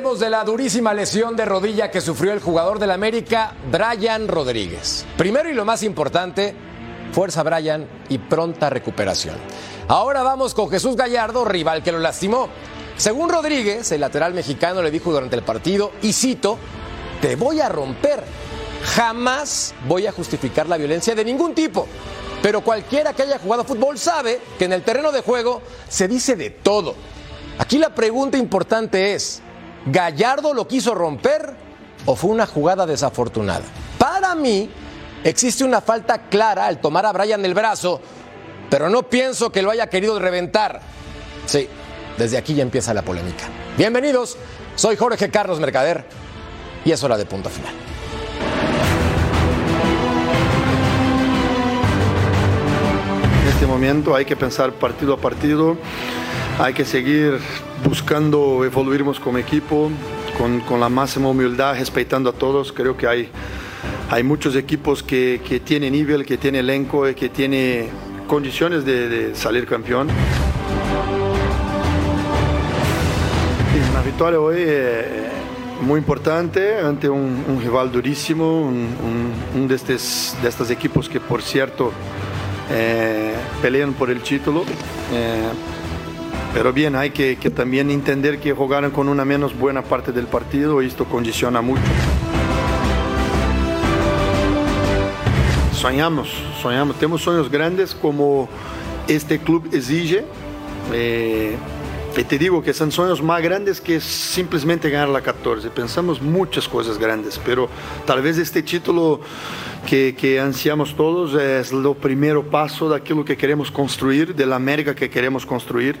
De la durísima lesión de rodilla que sufrió el jugador del América, Brian Rodríguez. Primero y lo más importante, fuerza Brian y pronta recuperación. Ahora vamos con Jesús Gallardo, rival que lo lastimó. Según Rodríguez, el lateral mexicano le dijo durante el partido, y cito, te voy a romper. Jamás voy a justificar la violencia de ningún tipo. Pero cualquiera que haya jugado fútbol sabe que en el terreno de juego se dice de todo. Aquí la pregunta importante es, ¿Gallardo lo quiso romper o fue una jugada desafortunada? Para mí, existe una falta clara al tomar a Brian el brazo, pero no pienso que lo haya querido reventar. Sí, desde aquí ya empieza la polémica. Bienvenidos, soy Jorge Carlos Mercader y es hora de punto final. En este momento hay que pensar partido a partido, hay que seguir buscando evoluirnos como equipo, con, con la máxima humildad, respetando a todos. Creo que hay, hay muchos equipos que, que tienen nivel, que tienen elenco, y que tienen condiciones de, salir campeón. Y una victoria hoy eh, muy importante ante un, rival durísimo, un, un de, estos, de estos equipos que por cierto eh, pelean por el título. Eh, pero bien, hay que, también entender que jugaron con una menos buena parte del partido y esto condiciona mucho. Soñamos, soñamos, tenemos sueños grandes como este club exige. Eh, y te digo que son sueños más grandes que simplemente ganar la 14. Pensamos muchas cosas grandes, pero tal vez este título que, que ansiamos todos es el primer paso de aquello que queremos construir, de la América que queremos construir.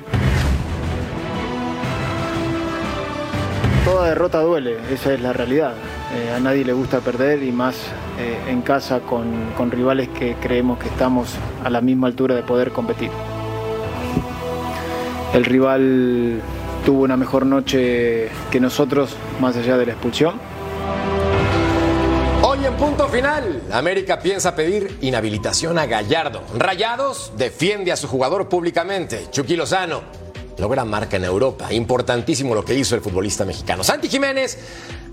Toda derrota duele, esa es la realidad. Eh, a nadie le gusta perder y más eh, en casa con, con rivales que creemos que estamos a la misma altura de poder competir. El rival tuvo una mejor noche que nosotros, más allá de la expulsión. Hoy en punto final, América piensa pedir inhabilitación a Gallardo. Rayados defiende a su jugador públicamente. Chucky Lozano logra marca en Europa. Importantísimo lo que hizo el futbolista mexicano. Santi Jiménez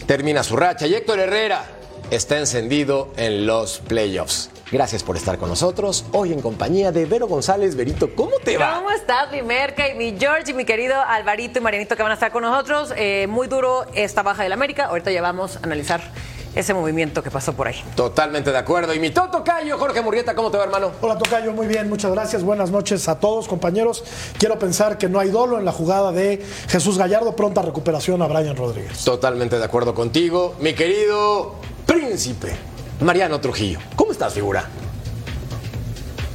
termina su racha y Héctor Herrera está encendido en los playoffs. Gracias por estar con nosotros hoy en compañía de Vero González. Verito, ¿cómo te va? ¿Cómo estás, mi Merca y mi George y mi querido Alvarito y Marianito que van a estar con nosotros? Eh, muy duro esta baja del América. Ahorita ya vamos a analizar ese movimiento que pasó por ahí. Totalmente de acuerdo. Y mi Toto Cayo, Jorge Murrieta, ¿cómo te va, hermano? Hola, Tocayo, muy bien, muchas gracias. Buenas noches a todos, compañeros. Quiero pensar que no hay dolo en la jugada de Jesús Gallardo. Pronta recuperación a Brian Rodríguez. Totalmente de acuerdo contigo. Mi querido príncipe, Mariano Trujillo. ¿Cómo estás, figura?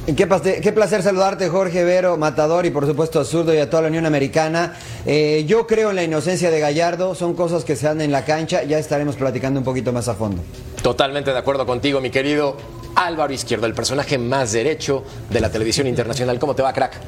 Qué, qué, placer saludarte, Jorge Vero, Matador y por supuesto a Zurdo y a toda la Unión Americana. Eh, yo creo en la inocencia de Gallardo, son cosas que se dan en la cancha, ya estaremos platicando un poquito más a fondo. Totalmente de acuerdo contigo, mi querido Álvaro Izquierdo, el personaje más derecho de la televisión internacional. ¿Cómo te va, crack?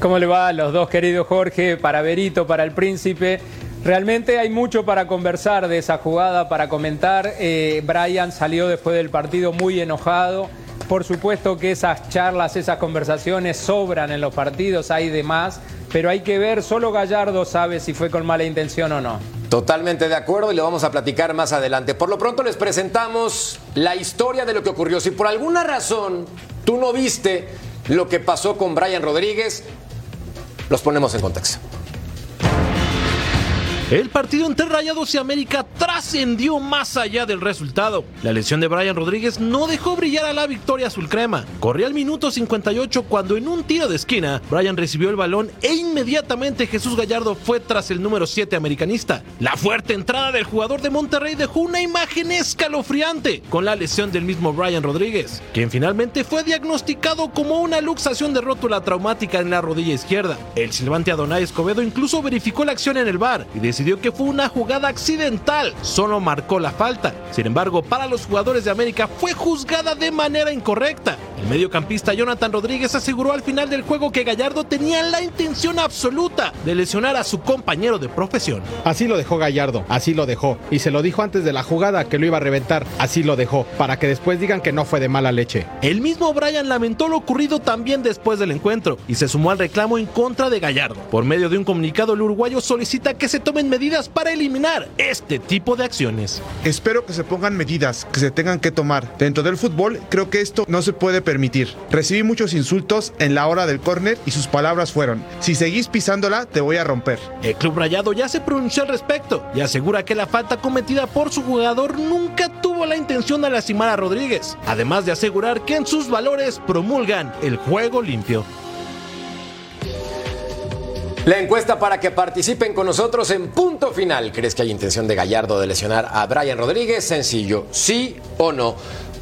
¿Cómo le va a los dos, querido Jorge, para Verito, para el príncipe? Realmente hay mucho para conversar de esa jugada, para comentar. Eh, Brian salió después del partido muy enojado. Por supuesto que esas charlas, esas conversaciones sobran en los partidos, hay de más, pero hay que ver, solo Gallardo sabe si fue con mala intención o no. Totalmente de acuerdo y lo vamos a platicar más adelante. Por lo pronto les presentamos la historia de lo que ocurrió. Si por alguna razón tú no viste lo que pasó con Brian Rodríguez, los ponemos en contexto. El partido entre Rayados y América trascendió más allá del resultado. La lesión de Brian Rodríguez no dejó brillar a la victoria azul crema. Corría al minuto 58 cuando en un tiro de esquina, Brian recibió el balón e inmediatamente Jesús Gallardo fue tras el número 7 americanista. La fuerte entrada del jugador de Monterrey dejó una imagen escalofriante con la lesión del mismo Brian Rodríguez, quien finalmente fue diagnosticado como una luxación de rótula traumática en la rodilla izquierda. El silbante Adonai Escobedo incluso verificó la acción en el bar y decidió que fue una jugada accidental, solo marcó la falta. Sin embargo, para los jugadores de América fue juzgada de manera incorrecta. El mediocampista Jonathan Rodríguez aseguró al final del juego que Gallardo tenía la intención absoluta de lesionar a su compañero de profesión. Así lo dejó Gallardo, así lo dejó. Y se lo dijo antes de la jugada que lo iba a reventar, así lo dejó, para que después digan que no fue de mala leche. El mismo Brian lamentó lo ocurrido también después del encuentro y se sumó al reclamo en contra de Gallardo. Por medio de un comunicado, el uruguayo solicita que se tomen medidas para eliminar este tipo de acciones. Espero que se pongan medidas que se tengan que tomar. Dentro del fútbol, creo que esto no se puede permitir. Recibí muchos insultos en la hora del córner y sus palabras fueron: Si seguís pisándola, te voy a romper. El club rayado ya se pronunció al respecto y asegura que la falta cometida por su jugador nunca tuvo la intención de lastimar a Rodríguez, además de asegurar que en sus valores promulgan el juego limpio. La encuesta para que participen con nosotros en punto final. ¿Crees que hay intención de Gallardo de lesionar a Brian Rodríguez? Sencillo, sí o no.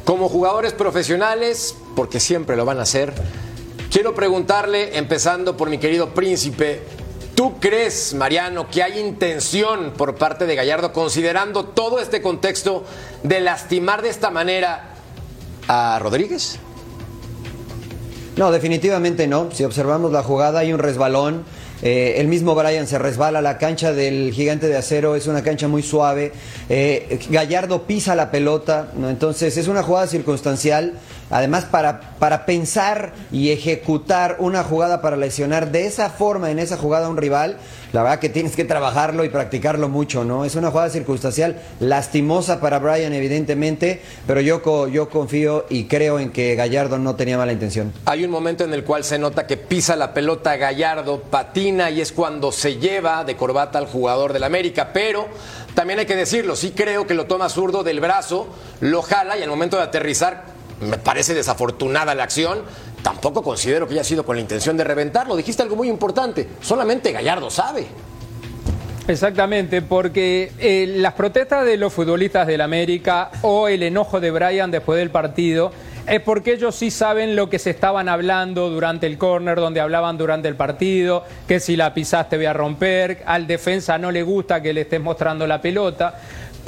Como jugadores profesionales, porque siempre lo van a hacer, quiero preguntarle, empezando por mi querido príncipe, ¿tú crees, Mariano, que hay intención por parte de Gallardo, considerando todo este contexto, de lastimar de esta manera a Rodríguez? No, definitivamente no. Si observamos la jugada, hay un resbalón. Eh, el mismo Brian se resbala, la cancha del gigante de acero es una cancha muy suave, eh, Gallardo pisa la pelota, ¿no? entonces es una jugada circunstancial, además para, para pensar y ejecutar una jugada para lesionar de esa forma en esa jugada a un rival, la verdad que tienes que trabajarlo y practicarlo mucho, ¿no? Es una jugada circunstancial lastimosa para Brian evidentemente, pero yo, yo confío y creo en que Gallardo no tenía mala intención. Hay un momento en el cual se nota que pisa la pelota Gallardo, patina y es cuando se lleva de corbata al jugador del América, pero también hay que decirlo, sí creo que lo toma zurdo del brazo, lo jala y al momento de aterrizar me parece desafortunada la acción. Tampoco considero que haya sido con la intención de reventarlo. Dijiste algo muy importante. Solamente Gallardo sabe. Exactamente, porque eh, las protestas de los futbolistas del América o el enojo de Brian después del partido es porque ellos sí saben lo que se estaban hablando durante el córner, donde hablaban durante el partido, que si la pisaste voy a romper, al defensa no le gusta que le estés mostrando la pelota.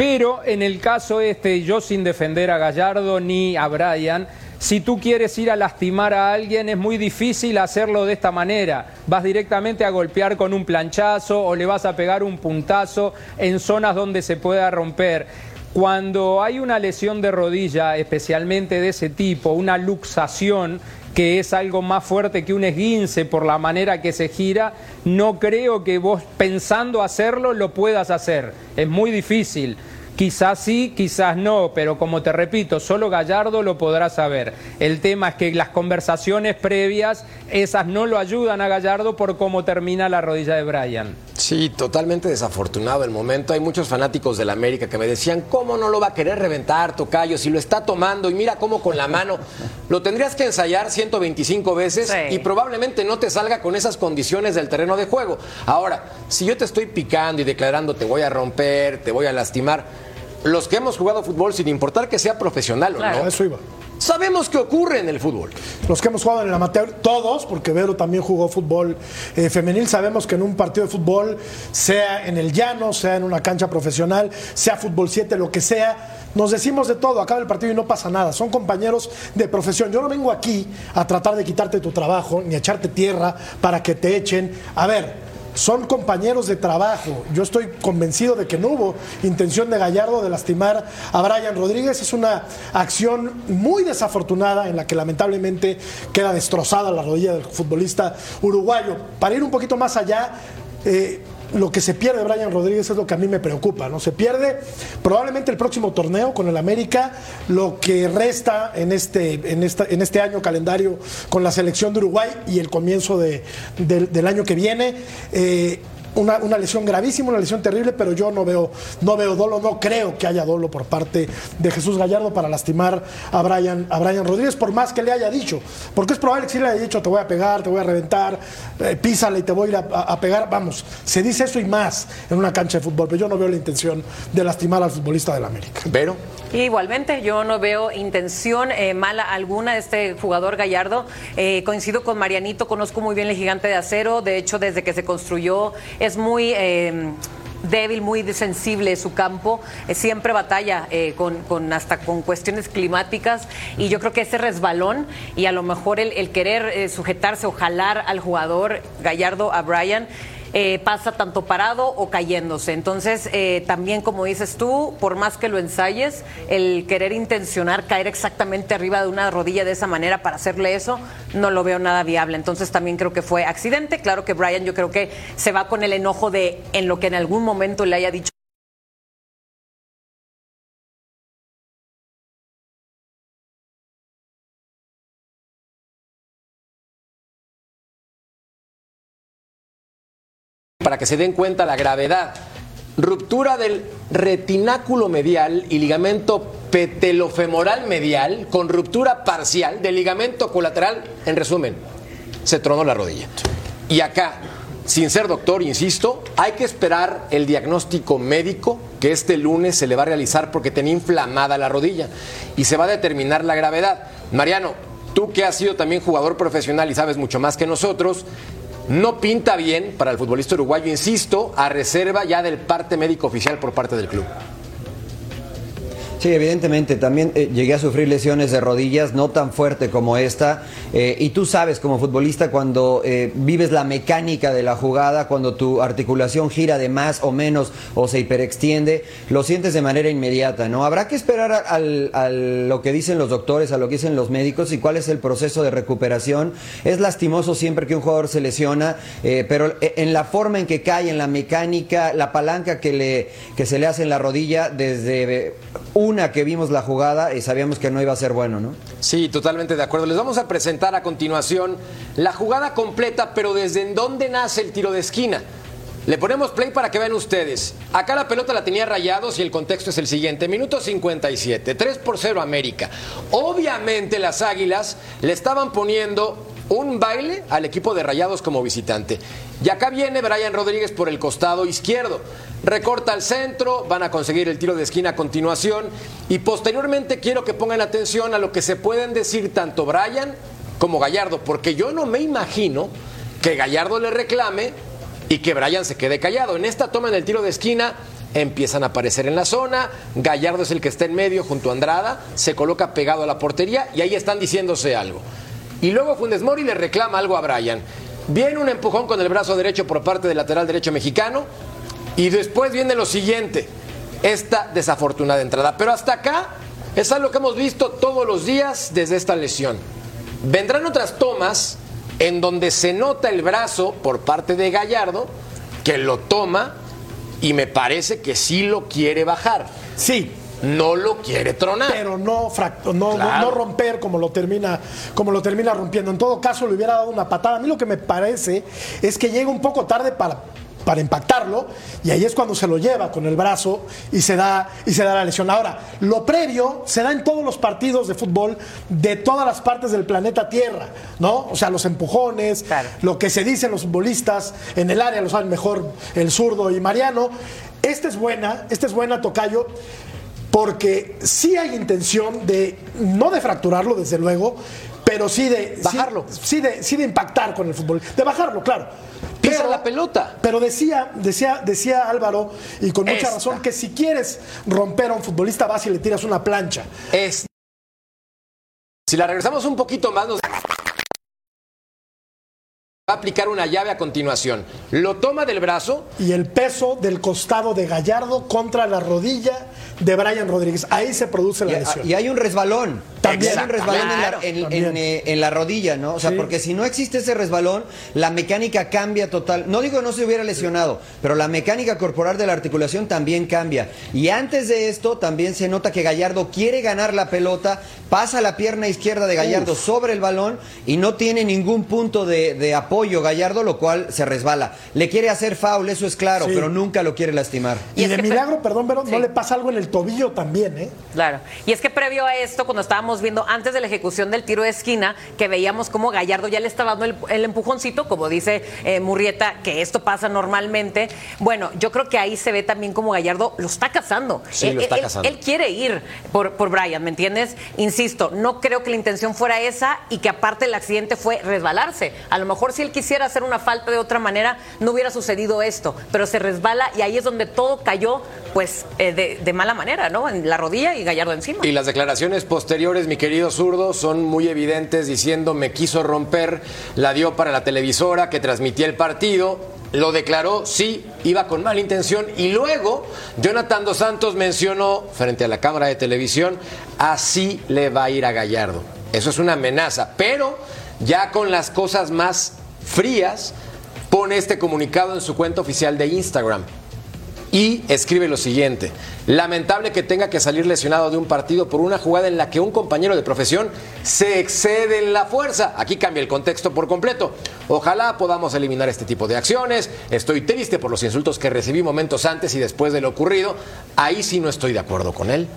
Pero en el caso este, yo sin defender a Gallardo ni a Brian, si tú quieres ir a lastimar a alguien es muy difícil hacerlo de esta manera. Vas directamente a golpear con un planchazo o le vas a pegar un puntazo en zonas donde se pueda romper. Cuando hay una lesión de rodilla, especialmente de ese tipo, una luxación, que es algo más fuerte que un esguince por la manera que se gira, no creo que vos pensando hacerlo lo puedas hacer. Es muy difícil. Quizás sí, quizás no, pero como te repito, solo Gallardo lo podrá saber. El tema es que las conversaciones previas, esas no lo ayudan a Gallardo por cómo termina la rodilla de Brian. Sí, totalmente desafortunado el momento. Hay muchos fanáticos del América que me decían, ¿cómo no lo va a querer reventar, Tocayo? Si lo está tomando y mira cómo con la mano. Lo tendrías que ensayar 125 veces Sí. y probablemente no te salga con esas condiciones del terreno de juego. Ahora, si yo te estoy picando y declarando te voy a romper, te voy a lastimar, los que hemos jugado fútbol, sin importar que sea profesional o A no, eso iba. sabemos qué ocurre en el fútbol. Los que hemos jugado en el amateur, todos, porque Vero también jugó fútbol eh, femenil, sabemos que en un partido de fútbol, sea en el llano, sea en una cancha profesional, sea fútbol 7, lo que sea, nos decimos de todo, acaba el partido y no pasa nada. Son compañeros de profesión. Yo no vengo aquí a tratar de quitarte tu trabajo, ni a echarte tierra para que te echen. A ver, son compañeros de trabajo. Yo estoy convencido de que no hubo intención de Gallardo de lastimar a Brian Rodríguez. Es una acción muy desafortunada en la que lamentablemente queda destrozada la rodilla del futbolista uruguayo. Para ir un poquito más allá, eh, lo que se pierde Brian Rodríguez es lo que a mí me preocupa, ¿no? Se pierde probablemente el próximo torneo con el América, lo que resta en este, en esta, en este año calendario con la selección de Uruguay y el comienzo de- del- año que viene. Eh, una, una lesión gravísima, una lesión terrible, pero yo no veo, no veo dolo, no creo que haya dolo por parte de Jesús Gallardo para lastimar a Brian, a Rodríguez, por más que le haya dicho. Porque es probable que sí le haya dicho te voy a pegar, te voy a reventar, eh, písale y te voy a ir a, a- a pegar. Vamos, se dice eso y más en una cancha de fútbol, pero yo no veo la intención de lastimar al futbolista del América. Pero Igualmente, yo no veo intención eh, mala alguna de este jugador Gallardo. Eh, coincido con Marianito, conozco muy bien el gigante de acero. De hecho, desde que se construyó es muy... eh, débil, muy sensible su campo, eh, siempre batalla eh, con, hasta con cuestiones climáticas y yo creo que ese resbalón y a lo mejor el, el querer eh, sujetarse o jalar al jugador Gallardo a Brian eh, pasa tanto parado o cayéndose. Entonces, eh, también como dices tú, por más que lo ensayes, el querer intencionar caer exactamente arriba de una rodilla de esa manera para hacerle eso, no lo veo nada viable. Entonces, también creo que fue accidente. Claro que Brian yo creo que se va con el enojo de en lo que en algún momento le haya dicho. Para que se den cuenta la gravedad. Ruptura del retináculo medial y ligamento petelofemoral medial con ruptura parcial del ligamento colateral. En resumen, se tronó la rodilla. Y acá, sin ser doctor, insisto, hay que esperar el diagnóstico médico que este lunes se le va a realizar porque tenía inflamada la rodilla y se va a determinar la gravedad. Mariano, tú que has sido también jugador profesional y sabes mucho más que nosotros, no pinta bien para el futbolista uruguayo, insisto, a reserva ya del parte médico oficial por parte del club. Sí, evidentemente. También eh, llegué a sufrir lesiones de rodillas, no tan fuerte como esta. Eh, y tú sabes, como futbolista, cuando eh, vives la mecánica de la jugada, cuando tu articulación gira de más o menos o se hiperextiende, lo sientes de manera inmediata, ¿no? Habrá que esperar a, al- lo que dicen los doctores, a lo que dicen los médicos y cuál es el proceso de recuperación. Es lastimoso siempre que un jugador se lesiona, eh, pero en la forma en que cae, en la mecánica, la palanca que, le, que se le hace en la rodilla, desde eh, una que vimos la jugada, y sabíamos que no iba a ser bueno, ¿no? Sí, totalmente de acuerdo. Les vamos a presentar a continuación la jugada completa, pero desde en dónde nace el tiro de esquina. Le ponemos play para que vean ustedes. Acá la pelota la tenía Rayados y el contexto es el siguiente. Minuto 57, 3 por 0 América. Obviamente las Águilas le estaban poniendo un baile al equipo de Rayados como visitante. Y acá viene Brian Rodríguez por el costado izquierdo. Recorta al centro, van a conseguir el tiro de esquina a continuación. Y posteriormente quiero que pongan atención a lo que se pueden decir tanto Brian como Gallardo, porque yo no me imagino que Gallardo le reclame y que Brian se quede callado. En esta toma en el tiro de esquina empiezan a aparecer en la zona, Gallardo es el que está en medio junto a Andrada, se coloca pegado a la portería y ahí están diciéndose algo. Y luego Funes Mori le reclama algo a Brian. Viene un empujón con el brazo derecho por parte del lateral derecho mexicano y después viene lo siguiente, esta desafortunada entrada. Pero hasta acá es algo que hemos visto todos los días desde esta lesión. Vendrán otras tomas en donde se nota el brazo por parte de Gallardo, que lo toma y me parece que sí lo quiere bajar. Sí. No lo quiere tronar. Pero no, fract- no, no- Claro. no romper como lo, termina, como lo termina rompiendo. En todo caso, le hubiera dado una patada. A mí lo que me parece es que llega un poco tarde para, para impactarlo y ahí es cuando se lo lleva con el brazo y se, da, y se da la lesión. Ahora, lo previo se da en todos los partidos de fútbol de todas las partes del planeta Tierra, ¿no? O sea, los empujones, lo que se dicen los futbolistas en el área, lo saben mejor el zurdo y Mariano. Esta es buena, esta es buena, Tocayo porque sí hay intención de, no de fracturarlo, desde luego, pero sí de bajarlo. Sí, de, sí de impactar con el fútbol, de bajarlo, claro. Pisa la pelota. Pero decía, decía, decía Álvaro, y con mucha Esta. razón, que si quieres romper a un futbolista, vas y le tiras una plancha. Es. Si la regresamos un poquito más, nos va a aplicar una llave a continuación. Lo toma del brazo. Y el peso del costado de Gallardo contra la rodilla de Brian Rodríguez. Ahí se produce la Y, lesión. y hay un resbalón. También. Hay un resbalón en la, Claro, en- también. en, eh, en la rodilla, ¿no? O sea, Sí. porque si no existe ese resbalón, la mecánica cambia total. No digo que no se hubiera lesionado, pero la mecánica corporal de la articulación también cambia. Y antes de esto, también se nota que Gallardo quiere ganar la pelota, pasa la pierna izquierda de Gallardo sobre el balón y no tiene ningún punto de, de apoyo Gallardo, lo cual se resbala. Le quiere hacer foul, eso es claro, Sí. pero nunca lo quiere lastimar. Y, de milagro, perdón, pero no le pasa algo en el tobillo también, ¿eh? Claro. Y es que previo a esto, cuando estábamos estábamos viendo antes de la ejecución del tiro de esquina, que veíamos como Gallardo ya le estaba dando el, el empujoncito, como dice eh, Murrieta, que esto pasa normalmente. Bueno, yo creo que ahí se ve también como Gallardo lo está cazando. Sí, él, lo está él- cazando. él quiere ir por, por Brian, ¿me entiendes? Insisto, no creo que la intención fuera esa y que aparte el accidente fue resbalarse. A lo mejor si él quisiera hacer una falta de otra manera, no hubiera sucedido esto, pero se resbala y ahí es donde todo cayó, pues, eh, de, de mala manera, ¿no? En la rodilla y Gallardo encima. Y las declaraciones posteriores, mi querido zurdo, son muy evidentes diciendo me quiso romper, la dio para la televisora que transmitía el partido, lo declaró, sí, iba con mala intención y luego Jonathan Dos Santos mencionó frente a la cámara de televisión, así le va a ir a Gallardo. Eso es una amenaza, pero ya con las cosas más frías, pone este comunicado en su cuenta oficial de Instagram y escribe lo siguiente. Lamentable que tenga que salir lesionado de un partido por una jugada en la que un compañero de profesión se excede en la fuerza. Aquí cambia el contexto por completo. Ojalá podamos eliminar este tipo de acciones. Estoy triste por los insultos que recibí momentos antes y después de lo ocurrido. Ahí sí no estoy de acuerdo con él.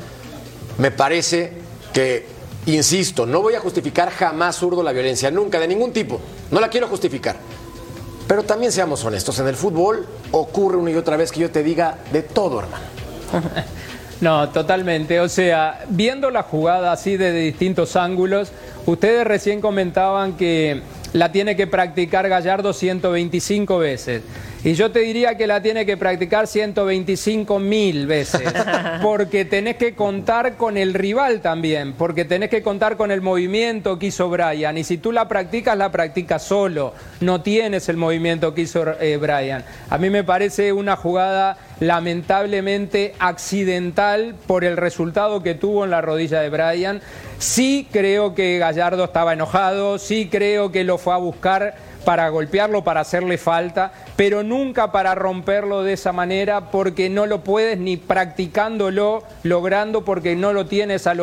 Me parece que, insisto, no voy a justificar jamás zurdo la violencia, nunca, de ningún tipo. No la quiero justificar. Pero también seamos honestos, en el fútbol ocurre una y otra vez que yo te diga de todo, hermano. No, totalmente. O sea, viendo la jugada así de distintos ángulos, ustedes recién comentaban que la tiene que practicar Gallardo 125 veces. Y yo te diría que la tiene que practicar 125 mil veces, porque tenés que contar con el rival también, porque tenés que contar con el movimiento que hizo Brian. Y si tú la practicas, la practicas solo, no tienes el movimiento que hizo eh, Brian. A mí me parece una jugada lamentablemente accidental por el resultado que tuvo en la rodilla de Brian. Sí creo que Gallardo estaba enojado, sí creo que lo fue a buscar para golpearlo, para hacerle falta, pero nunca para romperlo de esa manera porque no lo puedes ni practicándolo, logrando porque no lo tienes a,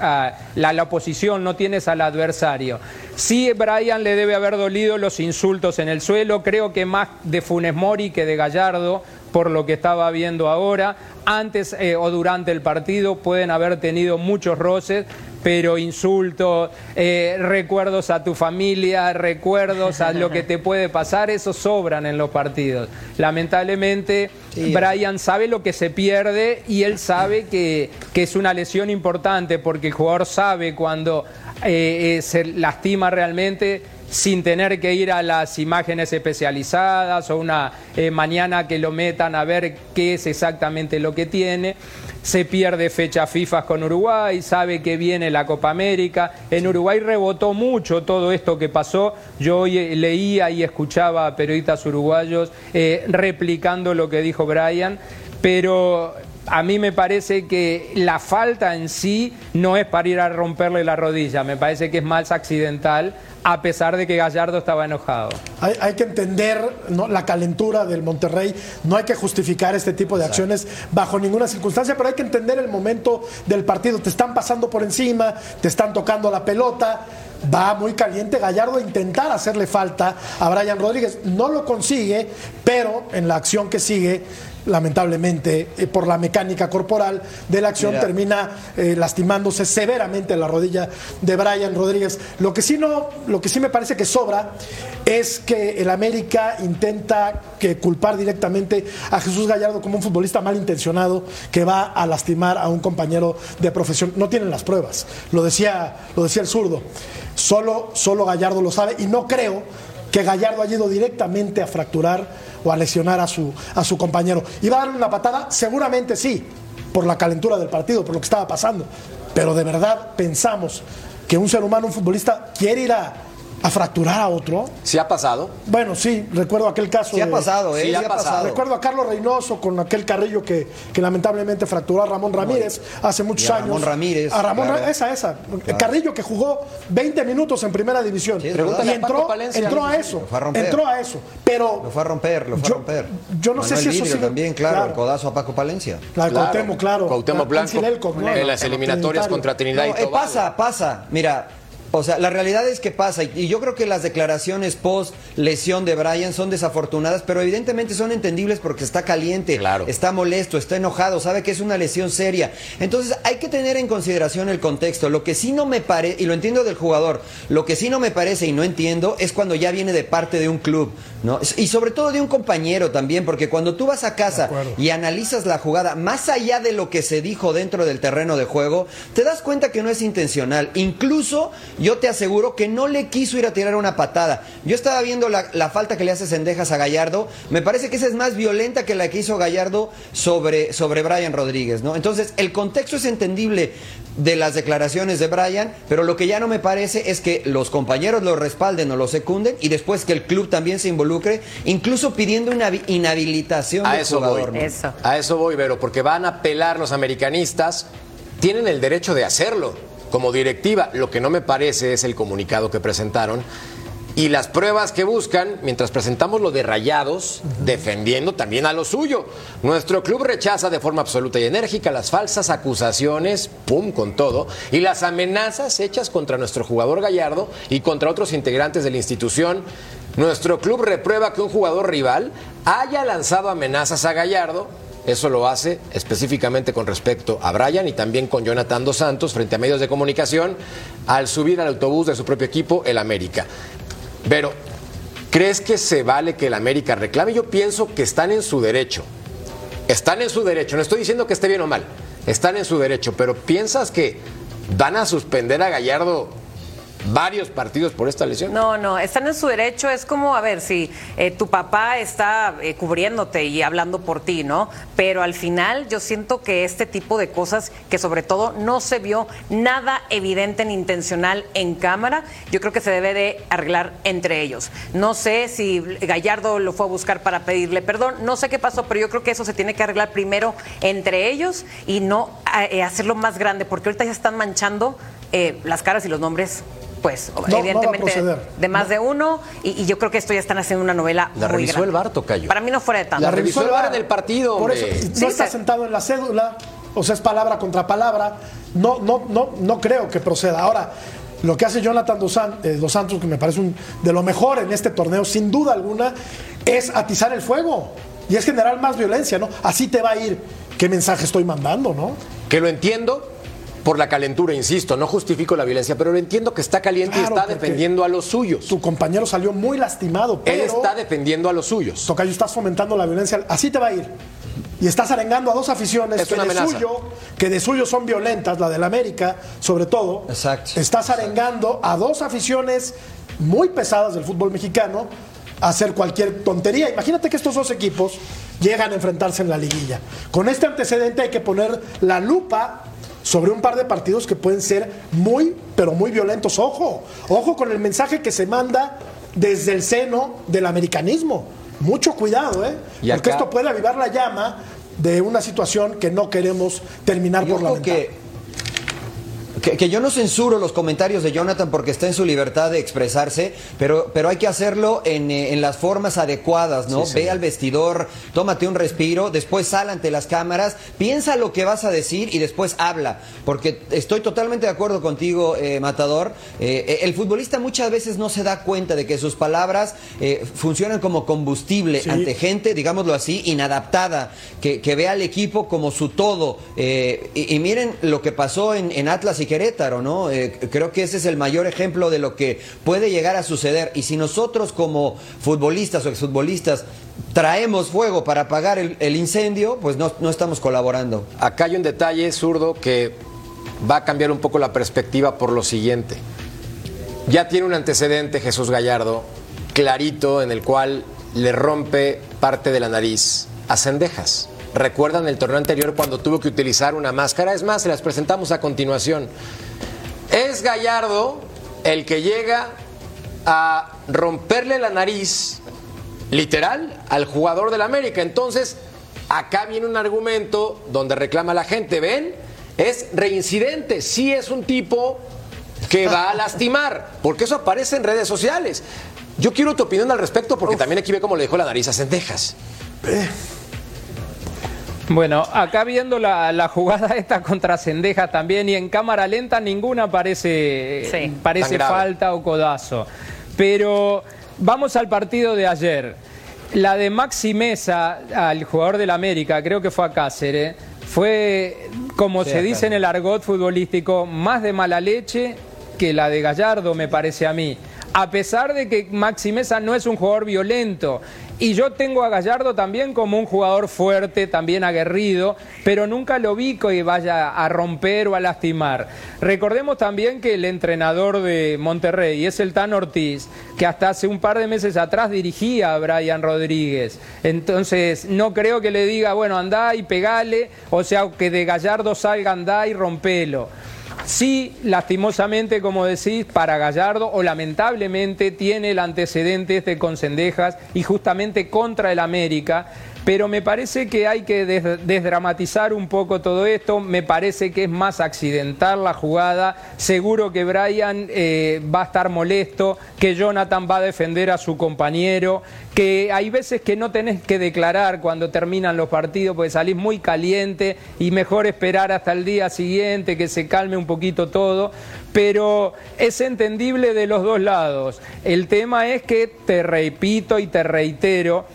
a la oposición, no tienes al adversario. Sí, Brian le debe haber dolido los insultos en el suelo, creo que más de Funes Mori que de Gallardo, por lo que estaba viendo ahora. Antes eh, o durante el partido pueden haber tenido muchos roces, pero insultos, eh, recuerdos a tu familia, recuerdos a lo que te puede pasar, esos sobran en los partidos. Lamentablemente, Brian sabe lo que se pierde y él sabe que, que es una lesión importante porque el jugador sabe cuando eh, eh, se lastima realmente sin tener que ir a las imágenes especializadas o una eh, mañana que lo metan a ver qué es exactamente lo que tiene. Se pierde fecha FIFA con Uruguay, sabe que viene la Copa América. En Uruguay rebotó mucho todo esto que pasó. Yo hoy eh, leía y escuchaba a periodistas uruguayos eh, replicando lo que dijo Brian, pero a mí me parece que la falta en sí no es para ir a romperle la rodilla, me parece que es más accidental, a pesar de que Gallardo estaba enojado. Hay, hay que entender ¿no? la calentura del Monterrey, no hay que justificar este tipo de acciones bajo ninguna circunstancia, pero hay que entender el momento del partido. Te están pasando por encima, te están tocando la pelota, va muy caliente Gallardo a intentar hacerle falta a Brian Rodríguez. No lo consigue, pero en la acción que sigue lamentablemente eh, por la mecánica corporal de la acción Mira. termina eh, lastimándose severamente la rodilla de Brian Rodríguez. Lo que sí no, lo que sí me parece que sobra es que el América intenta que culpar directamente a Jesús Gallardo como un futbolista malintencionado que va a lastimar a un compañero de profesión. No tienen las pruebas. Lo decía, lo decía el zurdo. Solo, solo Gallardo lo sabe y no creo que Gallardo haya ido directamente a fracturar o a lesionar a su, a su compañero. ¿Iba a darle una patada? Seguramente sí, por la calentura del partido, por lo que estaba pasando. Pero de verdad pensamos que un ser humano, un futbolista, quiere ir a, a fracturar a otro. ¿Sí ha pasado? Bueno, sí, recuerdo aquel caso. Sí ha pasado, ¿eh? Sí Sí ha pasado. pasado. Recuerdo a Carlos Reynoso con aquel carrillo que, que lamentablemente fracturó a Ramón Ramírez hace muchos y a años. Ramón Ramírez, A Ramón, claro. esa, esa. Carrillo que jugó 20 minutos en primera división. Sí, y a entró, entró a eso. Lo fue a romper. Entró a eso. Pero. Lo fue a romper, lo fue Yo- a romper. yo no sé si eso sigue- también, claro, claro. el codazo a Paco Palencia. Claro, Cuauhtémoc, claro. Cuauhtémoc Blanco en las eliminatorias contra Trinidad y eh, Tobago. pasa, pasa. Mira, O sea, la realidad es que pasa, y yo creo que las declaraciones post lesión de Brian son desafortunadas, pero evidentemente son entendibles porque está caliente, Claro. está molesto, está enojado, sabe que es una lesión seria. Entonces hay que tener en consideración el contexto. Lo que sí no me parece, y lo entiendo del jugador, lo que sí no me parece y no entiendo es cuando ya viene de parte de un club, ¿no? Y sobre todo de un compañero también, porque cuando tú vas a casa y analizas la jugada, más allá de lo que se dijo dentro del terreno de juego, te das cuenta que no es intencional. Incluso yo te aseguro que no le quiso ir a tirar una patada. Yo estaba viendo la, la falta que le hace Sendejas a Gallardo. Me parece que esa es más violenta que la que hizo Gallardo sobre, sobre Brian Rodríguez, ¿no? Entonces, el contexto es entendible de las declaraciones de Brian, pero lo que ya no me parece es que los compañeros lo respalden o lo secunden y después que el club también se involucre, incluso pidiendo una inhabilitación A del eso jugador. voy. ¿no? Eso. A eso voy, Vero, porque van a apelar los americanistas. Tienen el derecho de hacerlo como directiva. Lo que no me parece es el comunicado que presentaron y las pruebas que buscan mientras presentamos lo de Rayados, defendiendo también a lo suyo. Nuestro club rechaza de forma absoluta y enérgica las falsas acusaciones, pum, con todo, y las amenazas hechas contra nuestro jugador Gallardo y contra otros integrantes de la institución. Nuestro club reprueba que un jugador rival haya lanzado amenazas a Gallardo. Eso lo hace específicamente con respecto a Brian y también con Jonathan Dos Santos frente a medios de comunicación al subir al autobús de su propio equipo, el América. Pero, ¿crees que se vale que el América reclame? Yo pienso que están en su derecho. Están en su derecho. No estoy diciendo que esté bien o mal. Están en su derecho. Pero ¿piensas que van a suspender a Gallardo varios partidos por esta lesión? No, no, están en su derecho. Es como, a ver, si eh, tu papá está eh, cubriéndote y hablando por ti, ¿no? Pero al final yo siento que este tipo de cosas, que sobre todo no se vio nada evidente ni intencional en cámara, yo creo que se debe de arreglar entre ellos. No sé si Gallardo lo fue a buscar para pedirle perdón, no sé qué pasó, pero yo creo que eso se tiene que arreglar primero entre ellos y no eh, hacerlo más grande, porque ahorita ya están manchando eh, las caras y los nombres. Pues va a evidentemente proceder. de más de uno y, y yo creo que esto ya están haciendo una novela La muy revisó grande. el VAR, tocayo. Para mí no fuera de tanto. La revisó el VAR en el partido, Por hombre. eso, no Sí, está se- sentado en la cédula, o sea, es palabra contra palabra. No, no, no, no creo que proceda. Ahora, lo que hace Jonathan Dos, San- eh, Dos Santos, que me parece un, de lo mejor en este torneo, sin duda alguna, es atizar el fuego y es generar más violencia, ¿no? Así te va a ir. ¿Qué mensaje estoy mandando, no? Que lo entiendo por la calentura, insisto, no justifico la violencia, pero lo entiendo que está caliente Claro, y está defendiendo a los suyos. Tu compañero salió muy lastimado, pero Él está defendiendo a los suyos. Tocayo, estás fomentando la violencia. Así te va a ir. Y estás arengando a dos aficiones Es que de, suyo, que de suyo son violentas, la del América, sobre todo. Exacto. Estás arengando a dos aficiones muy pesadas del fútbol mexicano a hacer cualquier tontería. Imagínate que estos dos equipos llegan a enfrentarse en la liguilla. Con este antecedente hay que poner la lupa sobre un par de partidos que pueden ser muy, pero muy violentos. Ojo, ojo con el mensaje que se manda desde el seno del americanismo. Mucho cuidado, ¿eh? Porque esto puede avivar la llama de una situación que no queremos terminar por lamentar. que, que, que yo no censuro los comentarios de Jonathan porque está en su libertad de expresarse, pero, pero hay que hacerlo en, eh, en las formas adecuadas, ¿no? Sí, Ve señor. al vestidor, tómate un respiro, después sal ante las cámaras, piensa lo que vas a decir y después habla. Porque estoy totalmente de acuerdo contigo, eh, Matador. Eh, el futbolista muchas veces no se da cuenta de que sus palabras eh, funcionan como combustible Sí. ante gente, digámoslo así, inadaptada, que, que ve al equipo como su todo. Eh, y, y miren lo que pasó en, en Atlas y Querétaro, ¿no? Eh, creo que ese es el mayor ejemplo de lo que puede llegar a suceder. Y si nosotros como futbolistas o exfutbolistas traemos fuego para apagar el, incendio, pues no, no estamos colaborando. Acá hay un detalle zurdo que va a cambiar un poco la perspectiva por lo siguiente. Ya tiene un antecedente Jesús Gallardo clarito en el cual le rompe parte de la nariz a Cendejas. ¿Recuerdan el torneo anterior cuando tuvo que utilizar una máscara? Es más, se las presentamos a continuación. Es Gallardo el que llega a romperle la nariz literal al jugador del América. Entonces, acá viene un argumento donde reclama la gente, ¿ven? Es reincidente, sí es un tipo que va a lastimar, porque eso aparece en redes sociales. Yo quiero tu opinión al respecto, porque también aquí ve cómo le dejó la nariz a Cendejas. Bueno, acá viendo la, la jugada esta contra Cendejas también y en cámara lenta ninguna parece, Sí. parece falta o codazo. Pero vamos al partido de ayer. La de Maxi Mesa, al jugador del América, creo que fue a Cáceres, fue, como Sí, se dice en el argot futbolístico, más de mala leche que la de Gallardo, me parece a mí. A pesar de que Maxi Mesa no es un jugador violento. Y yo tengo a Gallardo también como un jugador fuerte, también aguerrido, pero nunca lo vi que vaya a romper o a lastimar. Recordemos también que el entrenador de Monterrey es el Tan Ortiz, que hasta hace un par de meses atrás dirigía a Brian Rodríguez. Entonces, no creo que le diga, bueno, andá y pegale, o sea, que de Gallardo salga, andá y rompelo. Sí, lastimosamente, como decís, para Gallardo, o lamentablemente, tiene el antecedente este con Cendejas y justamente contra el América. Pero me parece que hay que des- desdramatizar un poco todo esto. Me parece que es más accidental la jugada. Seguro que Brian eh, va a estar molesto, que Jonathan va a defender a su compañero, que hay veces que no tenés que declarar cuando terminan los partidos porque salís muy caliente y mejor esperar hasta el día siguiente que se calme un poquito todo. Pero es entendible de los dos lados. El tema es que, te repito y te reitero,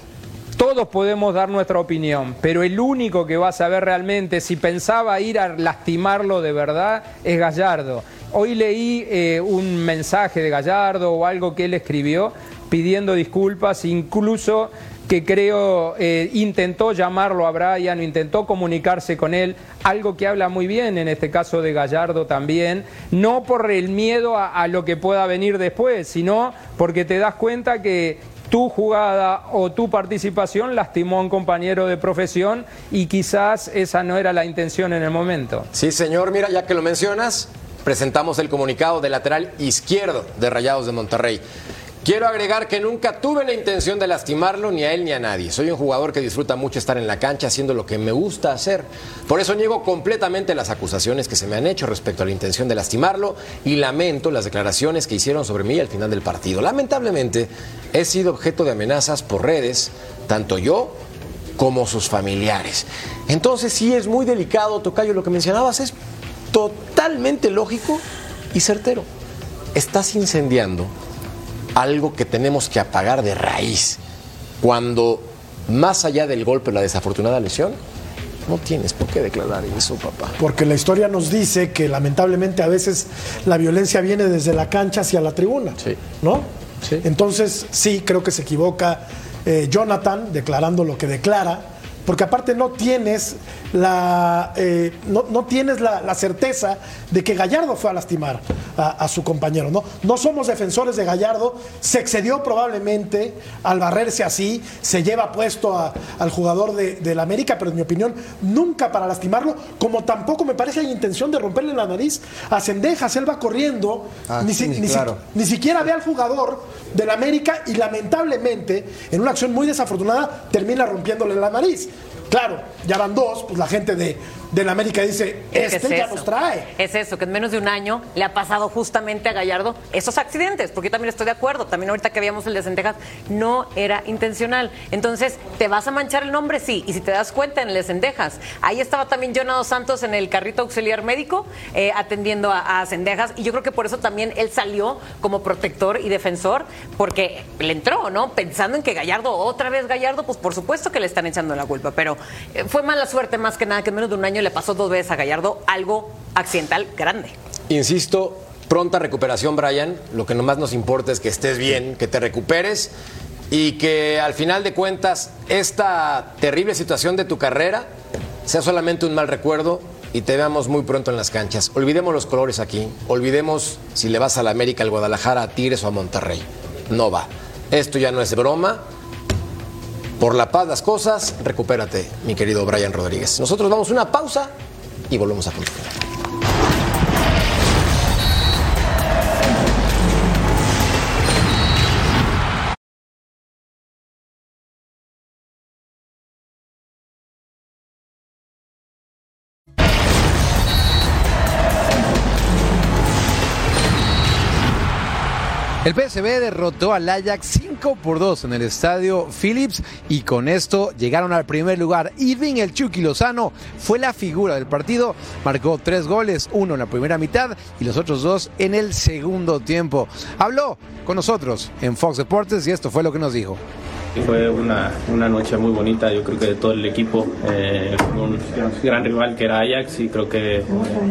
todos podemos dar nuestra opinión, pero el único que va a saber realmente si pensaba ir a lastimarlo de verdad es Gallardo. Hoy leí eh, un mensaje de Gallardo o algo que él escribió pidiendo disculpas, incluso que creo eh, intentó llamarlo a Brian, intentó comunicarse con él, algo que habla muy bien en este caso de Gallardo también, no por el miedo a lo que pueda venir después, sino porque te das cuenta que tu jugada o tu participación lastimó a un compañero de profesión y quizás esa no era la intención en el momento. Sí, señor, mira, ya que lo mencionas, presentamos el comunicado del lateral izquierdo de Rayados de Monterrey. Quiero agregar que nunca tuve la intención de lastimarlo ni a él ni a nadie. Soy un jugador que disfruta mucho estar en la cancha haciendo lo que me gusta hacer. Por eso niego completamente las acusaciones que se me han hecho respecto a la intención de lastimarlo y lamento las declaraciones que hicieron sobre mí al final del partido. Lamentablemente he sido objeto de amenazas por redes, tanto yo como sus familiares. Entonces sí es muy delicado, Tocayo, lo que mencionabas es totalmente lógico y certero. Estás incendiando algo que tenemos que apagar de raíz. Cuando, más allá del golpe o la desafortunada lesión, no tienes por qué declarar eso, papá. Porque la historia nos dice que lamentablemente a veces la violencia viene desde la cancha hacia la tribuna. Sí. ¿No? Sí. Entonces, sí, creo que se equivoca eh, Jonathan declarando lo que declara. Porque aparte no tienes la eh, no, no tienes la, la certeza de que Gallardo fue a lastimar a, a su compañero. ¿no? no somos defensores de Gallardo. Se excedió probablemente al barrerse así. Se lleva puesto a- al jugador de, del América, pero en mi opinión, nunca para lastimarlo. Como tampoco me parece hay intención de romperle la nariz a Cendejas. Él va corriendo. Ah, ni, sí, ni si- ni siquiera ve al jugador del América y lamentablemente, en una acción muy desafortunada, termina rompiéndole la nariz. Claro, ya van dos, pues la gente de, del América dice, ¿Qué este es ya eso? nos trae. Es eso, que en menos de un año le ha pasado justamente a Gallardo esos accidentes, porque yo también estoy de acuerdo, también ahorita que veíamos el de Centejas, no era intencional. Entonces, ¿te vas a manchar el nombre? Sí, y si te das cuenta en el de Cendejas, ahí estaba también Jonado Santos en el carrito auxiliar médico eh, atendiendo a, a Cendejas, y yo creo que por eso también él salió como protector y defensor, porque le entró, ¿no? Pensando en que Gallardo, otra vez Gallardo, pues por supuesto que le están echando la culpa, pero eh, fue mala suerte más que nada que en menos de un año le pasó dos veces a Gallardo algo accidental grande. Insisto, pronta recuperación, Brian. Lo que nomás nos importa es que estés bien, que te recuperes y que al final de cuentas esta terrible situación de tu carrera sea solamente un mal recuerdo y te veamos muy pronto en las canchas. Olvidemos los colores aquí, olvidemos si le vas a la América, al Guadalajara, a Tigres o a Monterrey. No va. Esto ya no es broma. Por la paz las cosas, recupérate, mi querido Brian Rodríguez. Nosotros vamos a una pausa y volvemos a continuar. PSV derrotó al Ajax 5 por 2 en el estadio Philips y con esto llegaron al primer lugar. Irving el Chucky Lozano fue la figura del partido, marcó tres goles, uno en la primera mitad y los otros dos en el segundo tiempo. Habló con nosotros en Fox Deportes y esto fue lo que nos dijo. Fue una, una, noche muy bonita, yo creo que de todo el equipo, eh, un gran rival que era Ajax y creo que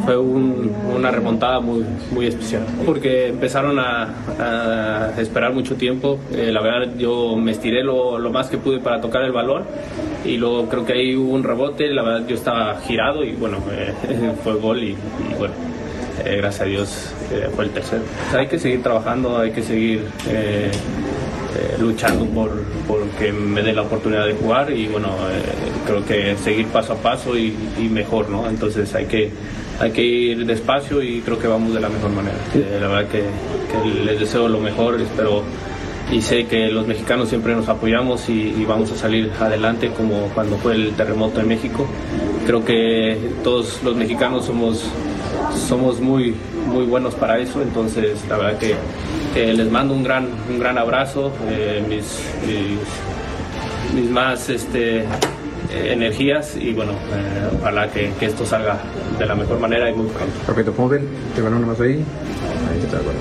fue un, una remontada muy, muy especial, porque empezaron a, a esperar mucho tiempo, eh, la verdad yo me estiré lo, lo, más que pude para tocar el balón y luego creo que ahí hubo un rebote, la verdad yo estaba girado y bueno, eh, fue gol y, y bueno. gracias a Dios fue el tercero. O sea, hay que seguir trabajando, hay que seguir eh, luchando por, por, que me dé la oportunidad de jugar y bueno, eh, creo que seguir paso a paso y, y, mejor, ¿no? Entonces hay que, hay que ir despacio y creo que vamos de la mejor manera. Eh, la verdad que, que, les deseo lo mejor, espero y sé que los mexicanos siempre nos apoyamos y, y, vamos a salir adelante como cuando fue el terremoto en México. Creo que todos los mexicanos somos, somos muy, muy buenos para eso, entonces la verdad que eh, les mando un gran, un gran abrazo, eh, mis, mis, mis, más este, eh, energías y bueno, ojalá que, que, esto salga de la mejor manera y muy pronto. Perfecto, ¿cómo ven? ¿Te van nomás ahí? Ahí está, bueno.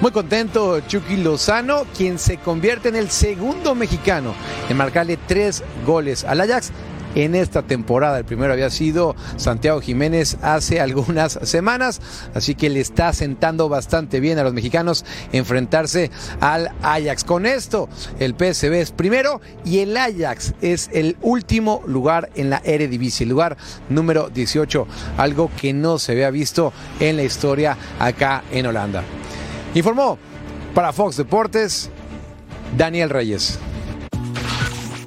Muy contento Chucky Lozano, quien se convierte en el segundo mexicano en marcarle tres goles al Ajax en esta temporada. El primero había sido Santiago Jiménez hace algunas semanas, así que le está sentando bastante bien a los mexicanos enfrentarse al Ajax. Con esto, el PSV es primero y el Ajax es el último lugar en la Eredivisie, lugar número 18, algo que no se había visto en la historia acá en Holanda. Informó para Fox Deportes Daniel Reyes.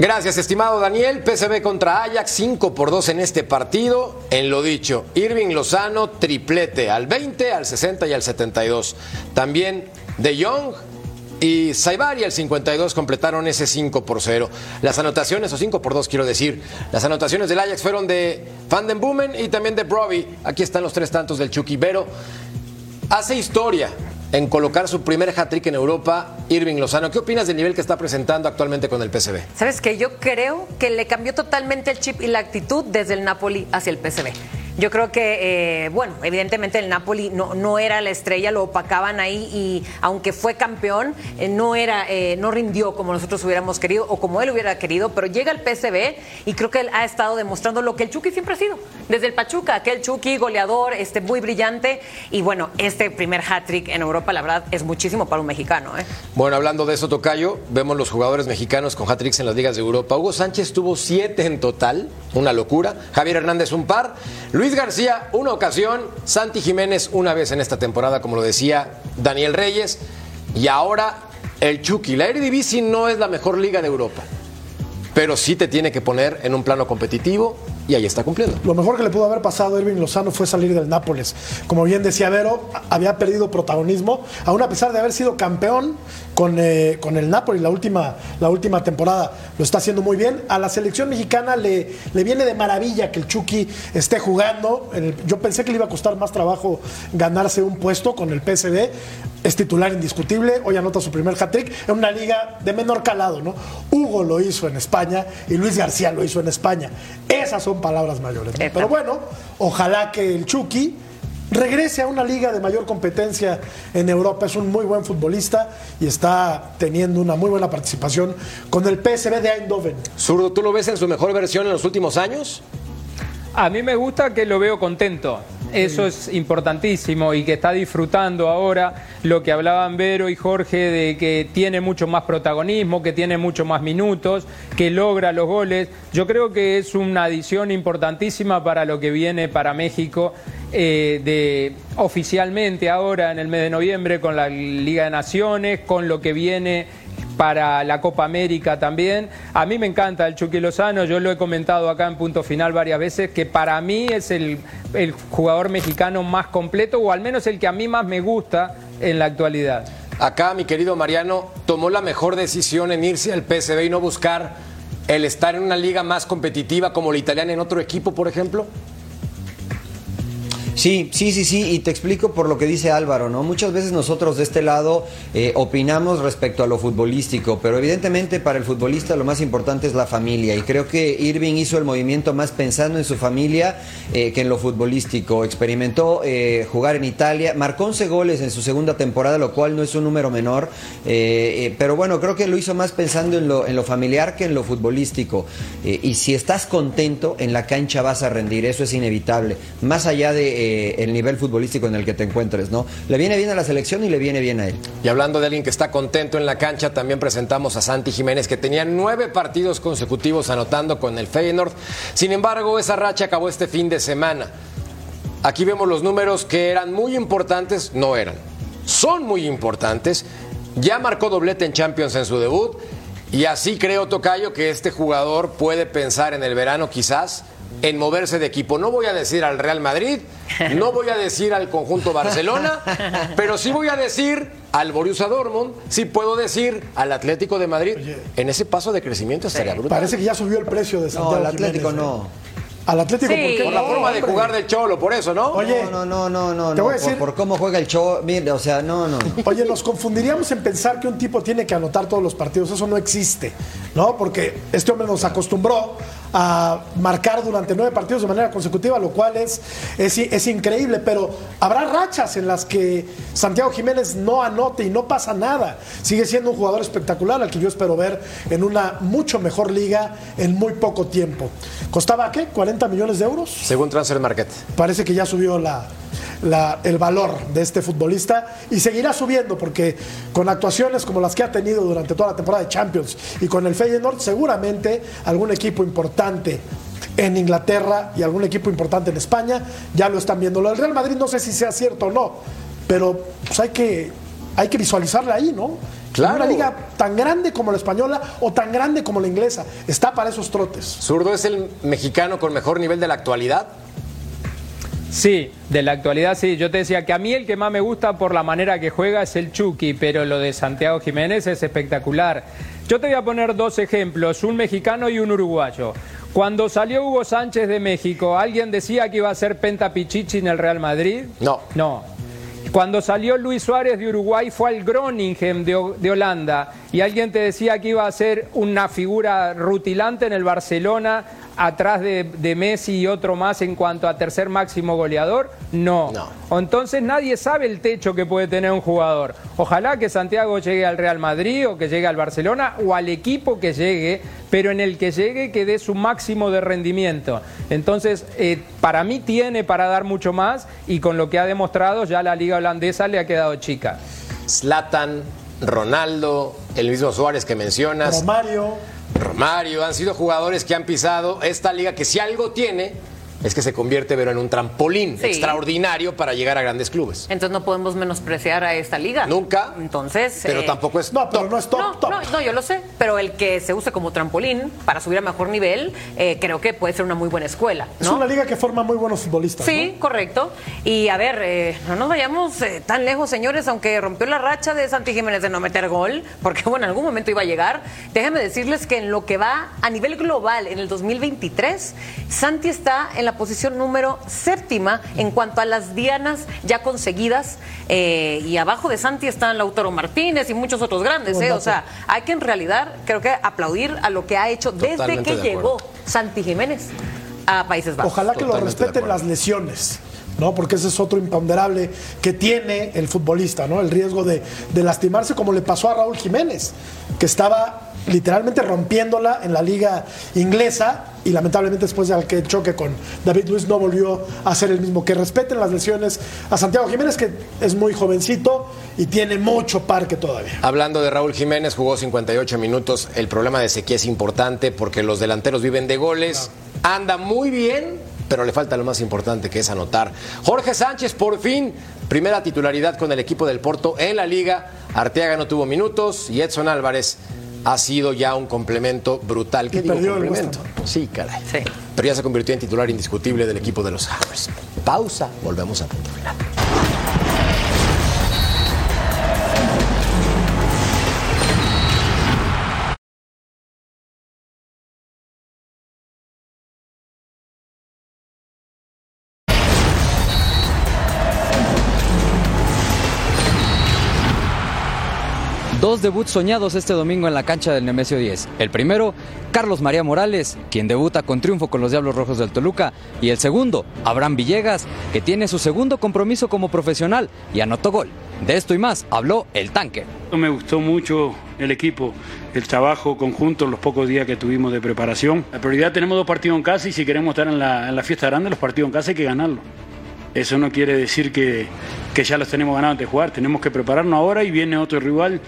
Gracias, estimado Daniel. PSV contra Ajax, 5 por 2 en este partido. En lo dicho, Irving Lozano, triplete al 20, al 60 y al 72. También De Jong y Saibari al 52 completaron ese 5 por 0. Las anotaciones, o 5 por 2 quiero decir, las anotaciones del Ajax fueron de Van den Boomen y también de Broby. Aquí están los tres tantos del Chucky Vero. Hace historia en colocar su primer hat-trick en Europa, Irving Lozano. ¿Qué opinas del nivel que está presentando actualmente con el PSV? Sabes que yo creo que le cambió totalmente el chip y la actitud desde el Napoli hacia el PSV. Yo creo que, eh, bueno, evidentemente el Napoli no, no, era la estrella, lo opacaban ahí y aunque fue campeón, eh, no, era, eh, no rindió como nosotros hubiéramos querido o como él hubiera querido, pero llega el PSV y creo que él ha estado demostrando lo que el Chucky siempre ha sido, desde el Pachuca, aquel Chucky goleador, este, muy brillante y bueno, este primer hat-trick en Europa, la verdad, es muchísimo para un mexicano. Bueno, hablando de eso, Tocayo, vemos los jugadores mexicanos con hat-tricks en las ligas de Europa. Hugo Sánchez tuvo siete en total, una locura. Javier Hernández un par. García, una ocasión, Santi Jiménez una vez en esta temporada, como lo decía Daniel Reyes, y ahora el Chucky. La Eredivisie no es la mejor liga de Europa, pero sí te tiene que poner en un plano competitivo y ahí está cumpliendo. Lo mejor que le pudo haber pasado a Irving Lozano fue salir del Nápoles. Como bien decía Vero, había perdido protagonismo, aún a pesar de haber sido campeón con, eh, con el Nápoles la última, la última temporada. Lo está haciendo muy bien. A la selección mexicana le, le viene de maravilla que el Chucky esté jugando. El, yo pensé que le iba a costar más trabajo ganarse un puesto con el PSV. Es titular indiscutible, hoy anota su primer hat-trick en una liga de menor calado, ¿no? Hugo lo hizo en España y Luis García lo hizo en España. Esas son palabras mayores. ¿no? Pero bueno, ojalá que el Chucky regrese a una liga de mayor competencia en Europa. Es un muy buen futbolista y está teniendo una muy buena participación con el PSV de Eindhoven. Zurdo, ¿tú lo ves en su mejor versión en los últimos años? A mí me gusta que lo veo contento. Eso es importantísimo y que está disfrutando ahora lo que hablaban Vero y Jorge de que tiene mucho más protagonismo, que tiene mucho más minutos, que logra los goles. Yo creo que es una adición importantísima para lo que viene para México eh, de oficialmente ahora en el mes de noviembre con la Liga de Naciones, con lo que viene para la Copa América también. A mí me encanta el Chucky Lozano, yo lo he comentado acá en punto final varias veces, que para mí es el, jugador mexicano más completo, o al menos el que a mí más me gusta en la actualidad. Acá, mi querido Mariano, tomó la mejor decisión en irse al PSV y no buscar el estar en una liga más competitiva como la italiana en otro equipo, por ejemplo. Sí, sí, sí, sí, y te explico por lo que dice Álvaro, ¿no? Muchas veces nosotros de este lado eh, opinamos respecto a lo futbolístico, pero evidentemente para el futbolista lo más importante es la familia, y creo que Irving hizo el movimiento más pensando en su familia eh, que en lo futbolístico. Experimentó eh, jugar en Italia, marcó 11 goles en su segunda temporada, lo cual no es un número menor, pero bueno, creo que lo hizo más pensando en lo, en lo familiar que en lo futbolístico. Y si estás contento, en la cancha vas a rendir, eso es inevitable, más allá de eh, el nivel futbolístico en el que te encuentres, ¿no? Le viene bien a la selección y le viene bien a él. Y hablando de alguien que está contento en la cancha, también presentamos a Santi Jiménez, que tenía nueve partidos consecutivos anotando con el Feyenoord. Sin embargo, esa racha acabó este fin de semana. Aquí vemos los números que eran muy importantes, no eran, son muy importantes. Ya marcó doblete en Champions en su debut y así creo, Tocayo, que este jugador puede pensar en el verano quizás en moverse de equipo. No voy a decir al Real Madrid, no voy a decir al conjunto Barcelona, pero sí voy a decir al Borussia Dortmund, sí puedo decir al Atlético de Madrid. En ese paso de crecimiento estaría brutal. Parece que ya subió el precio de Santiago al Atlético Jiménez, ¿eh? no. Al Atlético, Sí. ¿por qué? Por la No, forma de jugar del Cholo, por eso, ¿no? Oye, No, no, no, no, Te no, voy a por- decir- por, cómo juega el show, mire, o sea, no, no. Oye, nos confundiríamos en pensar que un tipo tiene que anotar todos los partidos. Eso no existe, ¿no? Porque este hombre nos acostumbró a marcar durante nueve partidos de manera consecutiva, lo cual es, es, es increíble. Pero habrá rachas en las que Santiago Jiménez no anote y no pasa nada. Sigue siendo un jugador espectacular al que yo espero ver en una mucho mejor liga en muy poco tiempo. ¿Costaba qué? ¿40 millones de euros? Según Transfer Market. parece que ya subió la, la- el valor de este futbolista y seguirá subiendo porque con actuaciones como las que ha tenido durante toda la temporada de Champions y con el Feyenoord seguramente algún equipo importante en Inglaterra y algún equipo importante en España ya lo están viendo. Lo del Real Madrid no sé si sea cierto o no, pero pues hay que hay que visualizarle ahí, ¿no? Claro. Una liga tan grande como la española o tan grande como la inglesa, está para esos trotes. ¿Zurdo es el mexicano con mejor nivel de la actualidad? Sí, de la actualidad sí. Yo te decía que a mí el que más me gusta por la manera que juega es el Chucky, pero lo de Santiago Jiménez es espectacular. Yo te voy a poner dos ejemplos, un mexicano y un uruguayo. Cuando salió Hugo Sánchez de México, ¿alguien decía que iba a ser Penta Pichichi en el Real Madrid? No. No. Cuando salió Luis Suárez de Uruguay fue al Groningen de, de Holanda y alguien te decía que iba a ser una figura rutilante en el Barcelona atrás de, de Messi y otro más en cuanto a tercer máximo goleador. No. No. Entonces nadie sabe el techo que puede tener un jugador. Ojalá que Santiago llegue al Real Madrid o que llegue al Barcelona o al equipo que llegue, pero en el que llegue que dé su máximo de rendimiento. Entonces, eh, para mí tiene para dar mucho más y con lo que ha demostrado ya la liga holandesa le ha quedado chica. Zlatan, Ronaldo, el mismo Suárez que mencionas, Romario, Romario, han sido jugadores que han pisado esta liga que si algo tiene es que se convierte pero en un trampolín Sí. extraordinario para llegar a grandes clubes. Entonces no podemos menospreciar a esta liga. Nunca. Entonces. Pero eh, tampoco es no, pero no es top, no, top. no, no, yo lo sé, pero el que se use como trampolín para subir a mejor nivel, eh, creo que puede ser una muy buena escuela. Es una liga que forma muy buenos futbolistas. Sí, ¿no? correcto. Y a ver, eh, no nos vayamos eh, tan lejos, señores, aunque rompió la racha de Santi Jiménez de no meter gol, porque bueno, en algún momento iba a llegar. Déjenme decirles que en lo que va a nivel global en el 2023, Santi está en la posición número séptima en cuanto a las dianas ya conseguidas. eh, y abajo de Santi están Lautaro Martínez y muchos otros grandes. Eh. O sea, hay que en realidad, creo que aplaudir a lo que ha hecho desde que de llegó Santi Jiménez a Países Bajos. Ojalá que lo Totalmente respeten las lesiones. ¿no? Porque ese es otro imponderable que tiene el futbolista, ¿no? El riesgo de, de lastimarse, como le pasó a Raúl Jiménez, que estaba literalmente rompiéndola en la liga inglesa y lamentablemente después de aquel choque con David Luis no volvió a ser el mismo. Que respeten las lesiones a Santiago Jiménez, que es muy jovencito y tiene mucho parque todavía. Hablando de Raúl Jiménez, jugó 58 minutos. El problema de sequía es importante porque los delanteros viven de goles. Anda muy bien, pero le falta lo más importante que es anotar. Jorge Sánchez, por fin, primera titularidad con el equipo del Porto en la liga. Arteaga no tuvo minutos y Edson Álvarez ha sido ya un complemento brutal. ¿Qué Y digo perdió el complemento? Sí, caray. Sí. Pero ya se convirtió en titular indiscutible del equipo de los Hammers. Pausa, volvemos a punto final. Dos debuts soñados este domingo en la cancha del Nemesio 10. El primero, Carlos María Morales, quien debuta con triunfo con los Diablos Rojos del Toluca. Y el segundo, Abraham Villegas, que tiene su segundo compromiso como profesional y anotó gol. De esto y más habló el tanque. Me gustó mucho el equipo, el trabajo conjunto, los pocos días que tuvimos de preparación. La prioridad tenemos dos partidos en casa y si queremos estar en la, fiesta grande, los partidos en casa hay que ganarlos. Eso no quiere decir que, que ya los tenemos ganados antes de jugar. Tenemos que prepararnos ahora y viene otro rival.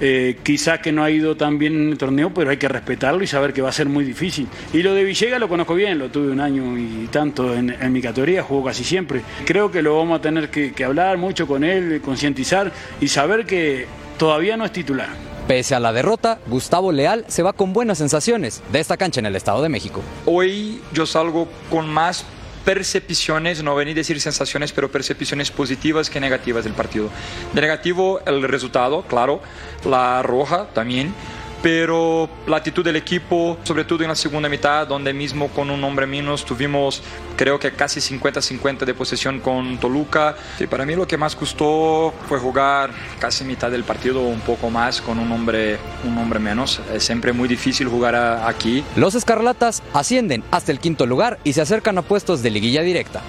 Eh, quizás que no ha ido tan bien en el torneo, pero hay que respetarlo y saber que va a ser muy difícil. Y lo de Villegas lo conozco bien, lo tuve un año y tanto en, en mi categoría, jugó casi siempre. Creo que lo vamos a tener que, que hablar mucho con él, concientizar y saber que todavía no es titular. Pese a la derrota, Gustavo Leal se va con buenas sensaciones de esta cancha en el Estado de México. Hoy yo salgo con más percepciones, no venir a decir sensaciones, pero percepciones positivas que negativas del partido. De negativo el resultado, claro, la roja también, pero la actitud del equipo, sobre todo en la segunda mitad, donde mismo con un hombre menos tuvimos creo que casi 50-50 de posesión con Toluca. Y para mí lo que más costó fue jugar casi mitad del partido, un poco más con un hombre, un hombre menos. Es siempre muy difícil jugar aquí. Los Escarlatas ascienden hasta el quinto lugar y se acercan a puestos de liguilla directa.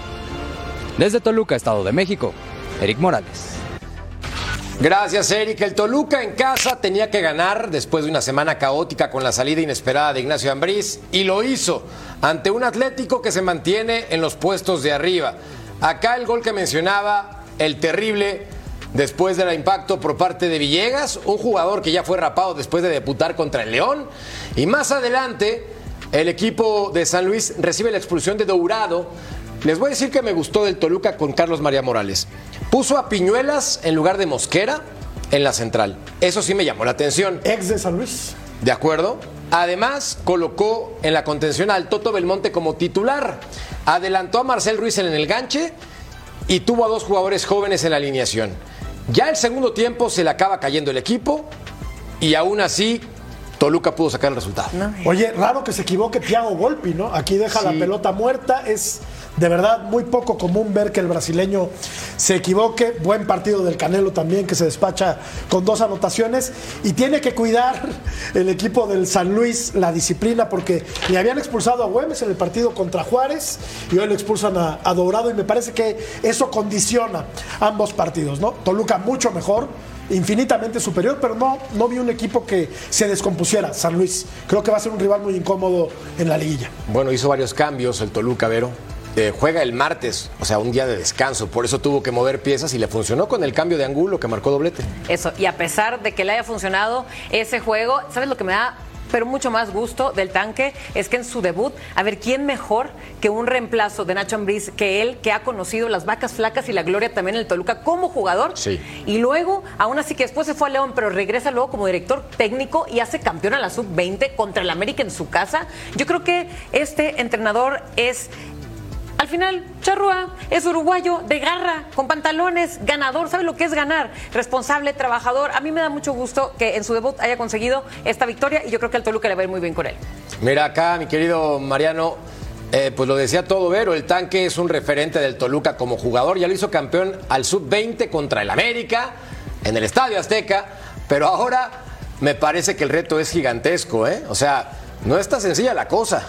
Desde Toluca, Estado de México, Eric Morales. Gracias, Eric. El Toluca en casa tenía que ganar después de una semana caótica con la salida inesperada de Ignacio Ambriz y lo hizo ante un Atlético que se mantiene en los puestos de arriba. Acá el gol que mencionaba, el terrible después del impacto por parte de Villegas, un jugador que ya fue rapado después de debutar contra el León. Y más adelante, el equipo de San Luis recibe la expulsión de Dourado. Les voy a decir que me gustó del Toluca con Carlos María Morales. Puso a Piñuelas en lugar de Mosquera en la central. Eso sí me llamó la atención. Ex de San Luis. ¿De acuerdo? Además, colocó en la contención al Toto Belmonte como titular. Adelantó a Marcel Ruiz en el ganche y tuvo a dos jugadores jóvenes en la alineación. Ya el segundo tiempo se le acaba cayendo el equipo y aún así Toluca pudo sacar el resultado. Oye, raro que se equivoque Thiago Volpi, ¿no? Aquí deja la pelota muerta. Es de verdad muy poco común ver que el brasileño se equivoque. Buen partido del Canelo también, que se despacha con dos anotaciones. Y tiene que cuidar el equipo del San Luis la disciplina, porque le habían expulsado a Güemes en el partido contra Juárez y hoy le expulsan a, a Dorado. Y me parece que eso condiciona ambos partidos, ¿no? Toluca mucho mejor infinitamente superior, pero no, no vi un equipo que se descompusiera, San Luis. Creo que va a ser un rival muy incómodo en la liguilla. Bueno, hizo varios cambios el Toluca, Vero. Eh, juega el martes, o sea, un día de descanso. Por eso tuvo que mover piezas y le funcionó con el cambio de ángulo que marcó doblete. Eso, y a pesar de que le haya funcionado ese juego, ¿sabes lo que me da? Pero mucho más gusto del tanque es que en su debut, a ver, ¿quién mejor que un reemplazo de Nacho Ambriz que él, que ha conocido las vacas flacas y la gloria también en el Toluca como jugador? Sí. Y luego, aún así que después se fue a León, pero regresa luego como director técnico y hace campeón a la sub-20 contra el América en su casa. Yo creo que este entrenador es al final, Charrúa es uruguayo de garra, con pantalones, ganador, sabe lo que es ganar, responsable, trabajador. A mí me da mucho gusto que en su debut haya conseguido esta victoria y yo creo que al Toluca le va a ir muy bien con él. Mira acá, mi querido Mariano, eh, pues lo decía todo Vero, el tanque es un referente del Toluca como jugador, ya lo hizo campeón al sub-20 contra el América en el Estadio Azteca, pero ahora me parece que el reto es gigantesco, ¿eh? O sea, no está sencilla la cosa.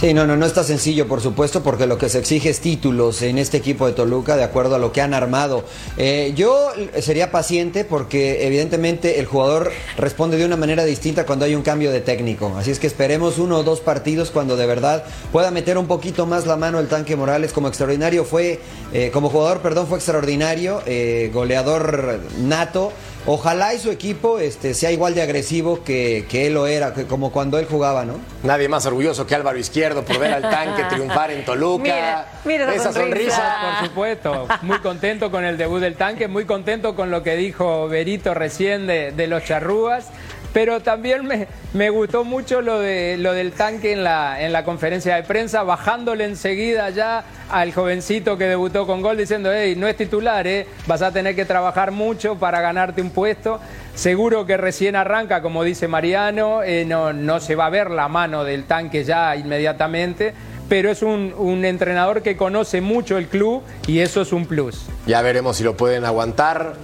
Sí, no, no, no está sencillo, por supuesto, porque lo que se exige es títulos en este equipo de Toluca, de acuerdo a lo que han armado. Eh, yo sería paciente porque evidentemente el jugador responde de una manera distinta cuando hay un cambio de técnico. Así es que esperemos uno o dos partidos cuando de verdad pueda meter un poquito más la mano el tanque Morales como extraordinario. Fue, eh, como jugador, perdón, fue extraordinario, eh, goleador nato. Ojalá y su equipo este, sea igual de agresivo que, que él lo era, que como cuando él jugaba, ¿no? Nadie más orgulloso que Álvaro Izquierdo por ver al tanque triunfar en Toluca. Mira, mira esa sonrisa. Por supuesto, muy contento con el debut del tanque, muy contento con lo que dijo Berito recién de, de los charrúas. Pero también me, gustó mucho lo, de, lo del tanque en la, en la conferencia de prensa, bajándole enseguida ya al jovencito que debutó con gol, diciendo, hey, no es titular, ¿eh? vas a tener que trabajar mucho para ganarte un puesto. Seguro que recién arranca, como dice Mariano, eh, no, no se va a ver la mano del tanque ya inmediatamente, pero es un, un entrenador que conoce mucho el club y eso es un plus. Ya veremos si lo pueden aguantar.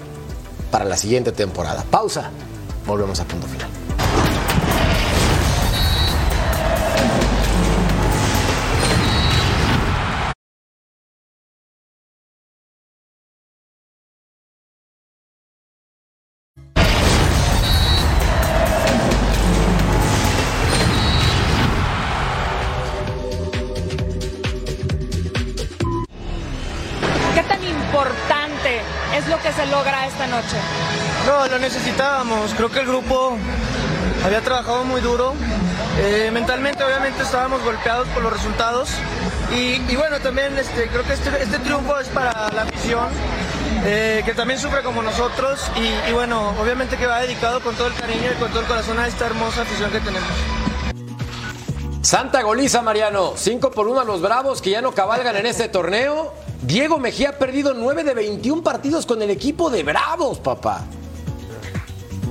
para la siguiente temporada. Pausa, volvemos a punto final. Por los resultados. Y, y bueno, también este, creo que este, este triunfo es para la afición, eh, que también sufre como nosotros. Y, y bueno, obviamente que va dedicado con todo el cariño y con todo el corazón a esta hermosa afición que tenemos. Santa goliza, Mariano. 5 por 1 a los Bravos que ya no cabalgan en este torneo. Diego Mejía ha perdido 9 de 21 partidos con el equipo de Bravos, papá.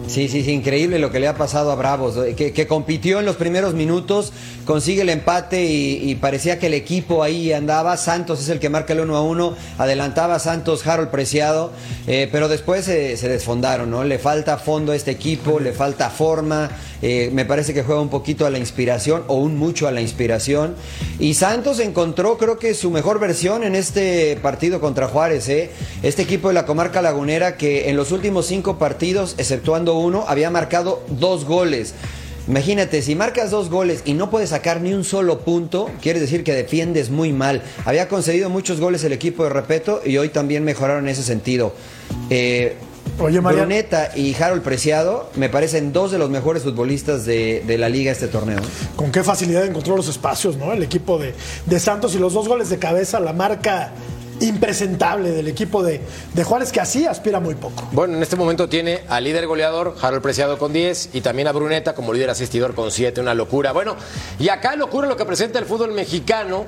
Sí, sí, sí, increíble lo que le ha pasado a Bravos, eh, que, compitió en los primeros minutos, consigue el empate y, parecía que el equipo ahí andaba. Santos es el que marca el 1 a 1, adelantaba Santos Harold Preciado, eh, pero después se desfondaron, ¿no? Le falta fondo a este equipo, le falta forma, eh, me parece que juega un poquito a la inspiración o un mucho a la inspiración. Y Santos encontró, creo que su mejor versión en este partido contra Juárez. Este equipo de la comarca lagunera que en los últimos cinco partidos, exceptuando uno, había marcado dos goles. Imagínate, si marcas dos goles y no puedes sacar ni un solo punto, quiere decir que defiendes muy mal. Había concedido muchos goles el equipo de Repeto y hoy también mejoraron en ese sentido. Eh, Oye. Bruneta y Harold Preciado me parecen dos de los mejores futbolistas de, de la liga este torneo. Con qué facilidad encontró los espacios, ¿no? El equipo de, de Santos y los dos goles de cabeza, la marca impresentable del equipo de, de Juárez, que así aspira muy poco. Bueno, en este momento tiene al líder goleador, Harold Preciado con 10, y también a Bruneta como líder asistidor con 7, una locura. Bueno, y acá locura lo que presenta el fútbol mexicano,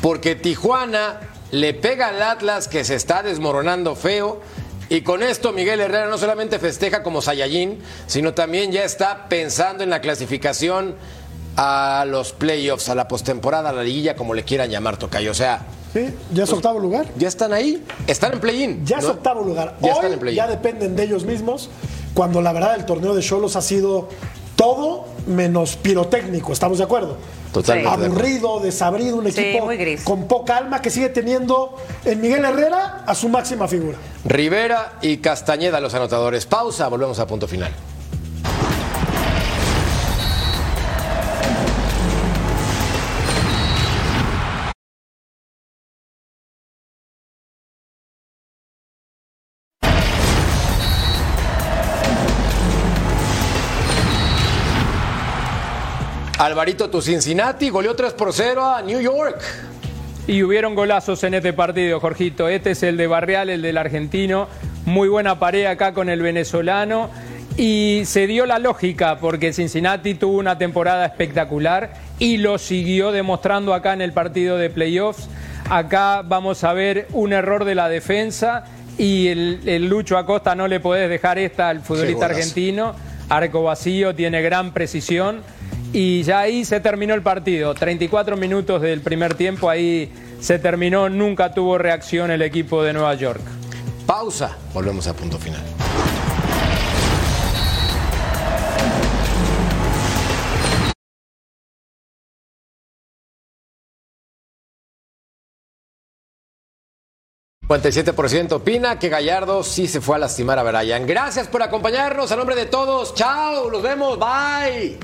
porque Tijuana le pega al Atlas que se está desmoronando feo. Y con esto Miguel Herrera no solamente festeja como Sayayín, sino también ya está pensando en la clasificación a los playoffs, a la postemporada, a la liguilla, como le quieran llamar, Tocayo. O sea, Sí, ya es octavo lugar. ya están ahí, están en play-in. Ya es ¿no? octavo lugar. Ya Hoy están en play-in. ya dependen de ellos mismos, cuando la verdad el torneo de Cholos ha sido todo menos pirotécnico, ¿estamos de acuerdo? Totalmente. Aburrido, desabrido, un Sí, equipo muy gris. con poca alma que sigue teniendo en Miguel Herrera a su máxima figura. Rivera y Castañeda los anotadores. Pausa, volvemos a punto final. Alvarito, tu Cincinnati goleó 3 por 0 a New York. Y hubieron golazos en este partido, Jorgito. Este es el de Barreal, el del argentino. Muy buena pared acá con el venezolano. Y se dio la lógica porque Cincinnati tuvo una temporada espectacular y lo siguió demostrando acá en el partido de playoffs. Acá vamos a ver un error de la defensa y el, el Lucho Acosta no le podés dejar esta al futbolista argentino. Arco vacío, tiene gran precisión. Y ya ahí se terminó el partido. 34 minutos del primer tiempo, ahí se terminó. Nunca tuvo reacción el equipo de Nueva York. Pausa, volvemos a punto final. ...57% opina que Gallardo sí se fue a lastimar a Brian. Gracias por acompañarnos a nombre de todos. Chao, nos vemos. Bye.